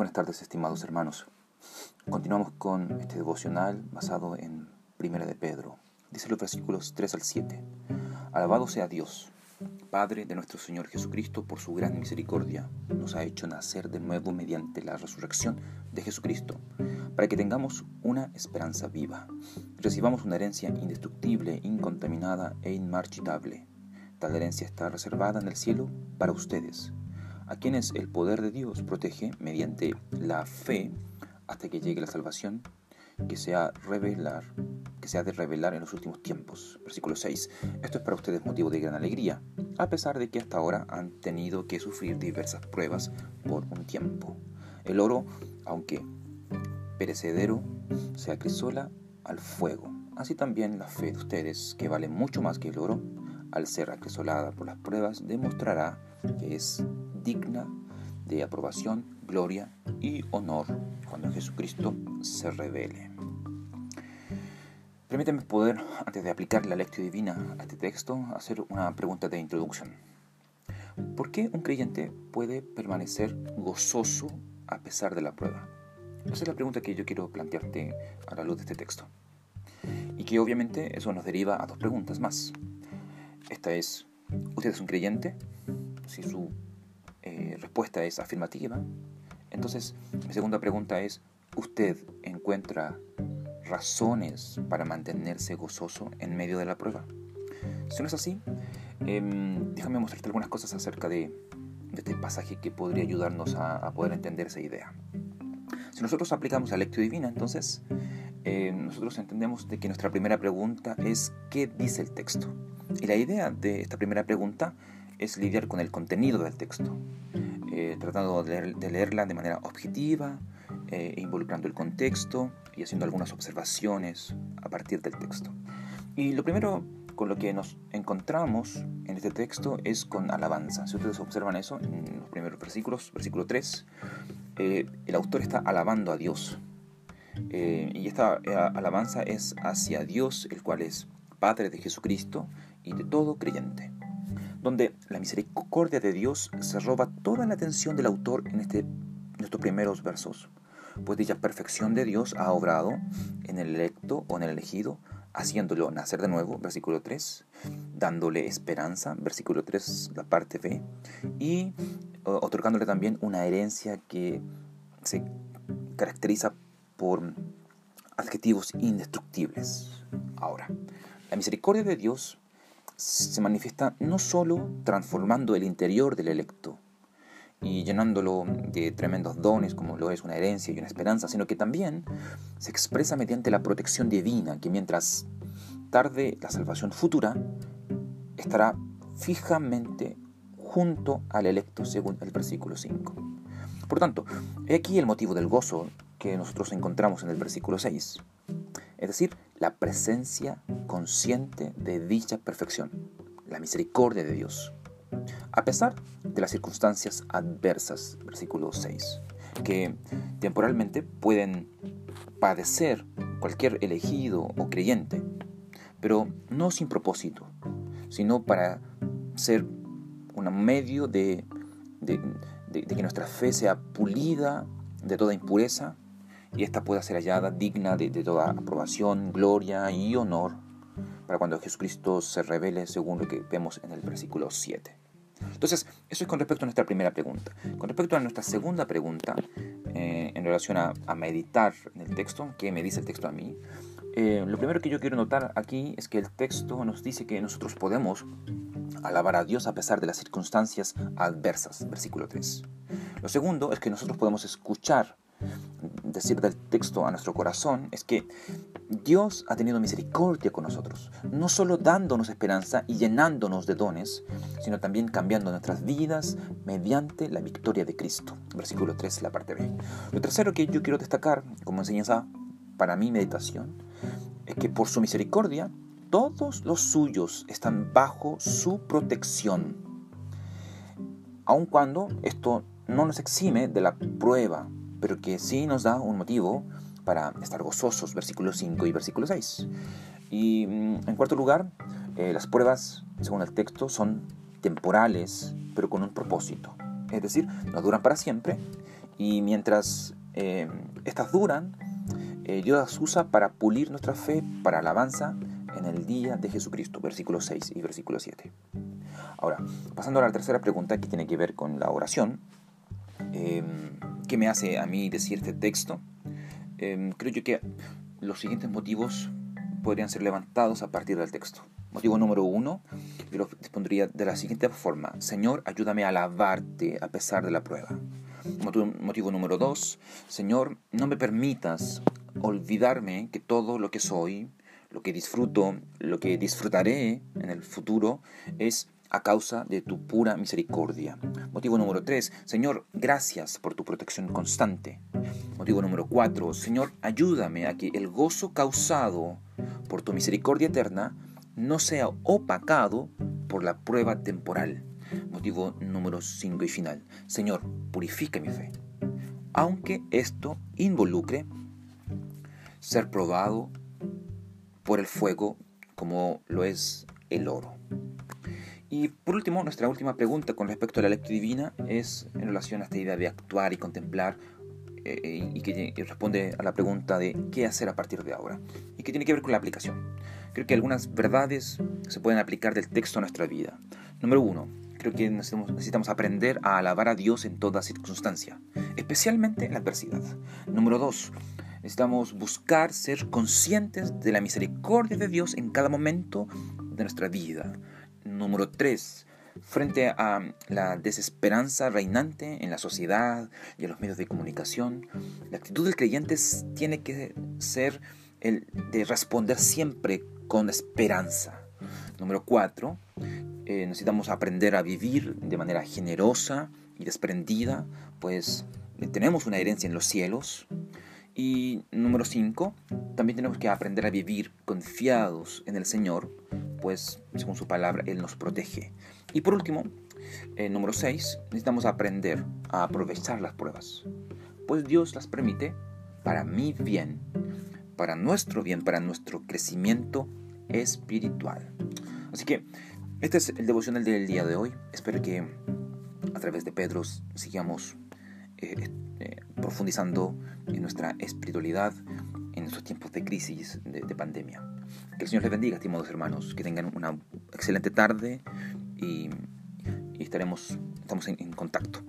buenas tardes, estimados hermanos. Continuamos con este devocional basado en Primera de Pedro. Dice los versículos 3 al 7. Alabado sea Dios, Padre de nuestro Señor Jesucristo, por su gran misericordia. Nos ha hecho nacer de nuevo mediante la resurrección de Jesucristo, para que tengamos una esperanza viva. Recibamos una herencia indestructible, incontaminada e inmarchitable. Tal herencia está reservada en el cielo para ustedes a quienes el poder de Dios protege mediante la fe hasta que llegue la salvación que se ha, revelar, que se ha de revelar en los últimos tiempos. Versículo 6. Esto es para ustedes motivo de gran alegría, a pesar de que hasta ahora han tenido que sufrir diversas pruebas por un tiempo. El oro, aunque perecedero, se acrisola al fuego. Así también la fe de ustedes, que vale mucho más que el oro, al ser acrisolada por las pruebas, demostrará que es digna de aprobación, gloria y honor cuando Jesucristo se revele. Permíteme poder, antes de aplicar la lección divina a este texto, hacer una pregunta de introducción. ¿Por qué un creyente puede permanecer gozoso a pesar de la prueba? Esa es la pregunta que yo quiero plantearte a la luz de este texto. Y que obviamente eso nos deriva a dos preguntas más. Esta es, ¿usted es un creyente? Si su eh, respuesta es afirmativa, entonces mi segunda pregunta es, ¿usted encuentra razones para mantenerse gozoso en medio de la prueba? Si no es así, em, déjame mostrarte algunas cosas acerca de, este pasaje que podría ayudarnos a, poder entender esa idea. Si nosotros aplicamos la lectio divina, entonces em, nosotros entendemos de que nuestra primera pregunta es ¿qué dice el texto? Y la idea de esta primera pregunta es lidiar con el contenido del texto, eh, tratando de, leerla de manera objetiva, eh, involucrando el contexto y haciendo algunas observaciones a partir del texto. Y lo primero con lo que nos encontramos en este texto es con alabanza. Si ustedes observan eso en los primeros versículos, versículo 3, eh, el autor está alabando a Dios. y esta alabanza es hacia Dios, el cual es Padre de Jesucristo y de todo creyente donde la misericordia de Dios se roba toda la atención del autor en, este, estos primeros versos, pues dicha perfección de Dios ha obrado en el electo o en el elegido, haciéndolo nacer de nuevo, versículo 3, dándole esperanza, versículo 3, la parte B, y otorgándole también una herencia que se caracteriza por adjetivos indestructibles. Ahora, la misericordia de Dios se manifiesta no solo transformando el interior del electo y llenándolo de tremendos dones como lo es una herencia y una esperanza, sino que también se expresa mediante la protección divina, que mientras tarde la salvación futura, estará fijamente junto al electo según el versículo 5. Por tanto, he aquí el motivo del gozo que nosotros encontramos en el versículo 6 es decir, la presencia consciente de dicha perfección, la misericordia de Dios, a pesar de las circunstancias adversas, versículo 6, que temporalmente pueden padecer cualquier elegido o creyente, pero no sin propósito, sino para ser un medio de, de que nuestra fe sea pulida de toda impureza y ésta pueda ser hallada digna de, toda aprobación, gloria y honor para cuando Jesucristo se revele según lo que vemos en el versículo 7. Entonces, eso es con respecto a nuestra primera pregunta. Con respecto a nuestra segunda pregunta, eh, en relación a, meditar en el texto, ¿qué me dice el texto a mí? Eh, lo primero que yo quiero notar aquí es que el texto nos dice que nosotros podemos alabar a Dios a pesar de las circunstancias adversas, versículo 3. Lo segundo es que nosotros podemos escuchar decir del texto a nuestro corazón es que Dios ha tenido misericordia con nosotros, no solo dándonos esperanza y llenándonos de dones, sino también cambiando nuestras vidas mediante la victoria de Cristo. Versículo 3, la parte B. Lo tercero que yo quiero destacar como enseñanza para mi meditación es que por su misericordia todos los suyos están bajo su protección, aun cuando esto no nos exime de la prueba pero que sí nos da un motivo para estar gozosos, versículo 5 y versículo 6. Y mm, en cuarto lugar, eh, las pruebas, según el texto, son temporales, pero con un propósito. Es decir, no duran para siempre Y mientras eh, estas duran, eh, Dios las usa para pulir nuestra fe, para alabanza en el día de Jesucristo, versículo 6 y versículo 7. Ahora, pasando a la tercera pregunta que tiene que ver con la oración, eh, ¿qué me hace a mí decir este texto? creo yo que los siguientes motivos podrían ser levantados a partir del texto. Motivo número uno, yo lo pondría de la siguiente forma. Señor, ayúdame a alabarte a pesar de la prueba. Motivo, número dos, Señor, no me permitas olvidarme que todo lo que soy, lo que disfruto, lo que disfrutaré en el futuro es a causa de tu pura misericordia. Motivo número tres, Señor, gracias por tu protección constante. Motivo número cuatro, Señor, ayúdame a que el gozo causado por tu misericordia eterna no sea opacado por la prueba temporal. Motivo número 5 y final. Señor, purifica mi fe. Aunque esto involucre ser probado por el fuego como lo es el oro. Y por último, nuestra última pregunta con respecto a la lectura divina es en relación a esta idea de actuar y contemplar eh, y que responde a la pregunta de qué hacer a partir de ahora y que tiene que ver con la aplicación. Creo que algunas verdades se pueden aplicar del texto a nuestra vida. Número uno, creo que necesitamos aprender a alabar a Dios en toda circunstancia, especialmente en la adversidad. Número dos, necesitamos buscar ser conscientes de la misericordia de Dios en cada momento de nuestra vida. Número tres, frente a la desesperanza reinante en la sociedad y en los medios de comunicación, la actitud del creyente tiene que ser el de responder siempre con esperanza. Número cuatro, eh, necesitamos aprender a vivir de manera generosa y desprendida, pues eh, tenemos una herencia en los cielos. Y número cinco, también tenemos que aprender a vivir confiados en el Señor, pues según su palabra, Él nos protege. Y por último, eh, número 6, necesitamos aprender a aprovechar las pruebas, pues Dios las permite para mi bien, para nuestro bien, para nuestro crecimiento espiritual. Así que este es el devocional del día de hoy. Espero que a través de Pedro sigamos eh, eh, profundizando en nuestra espiritualidad en estos tiempos de crisis, de, de pandemia. Que el Señor les bendiga, estimados hermanos, que tengan una excelente tarde y, estaremos estamos en contacto.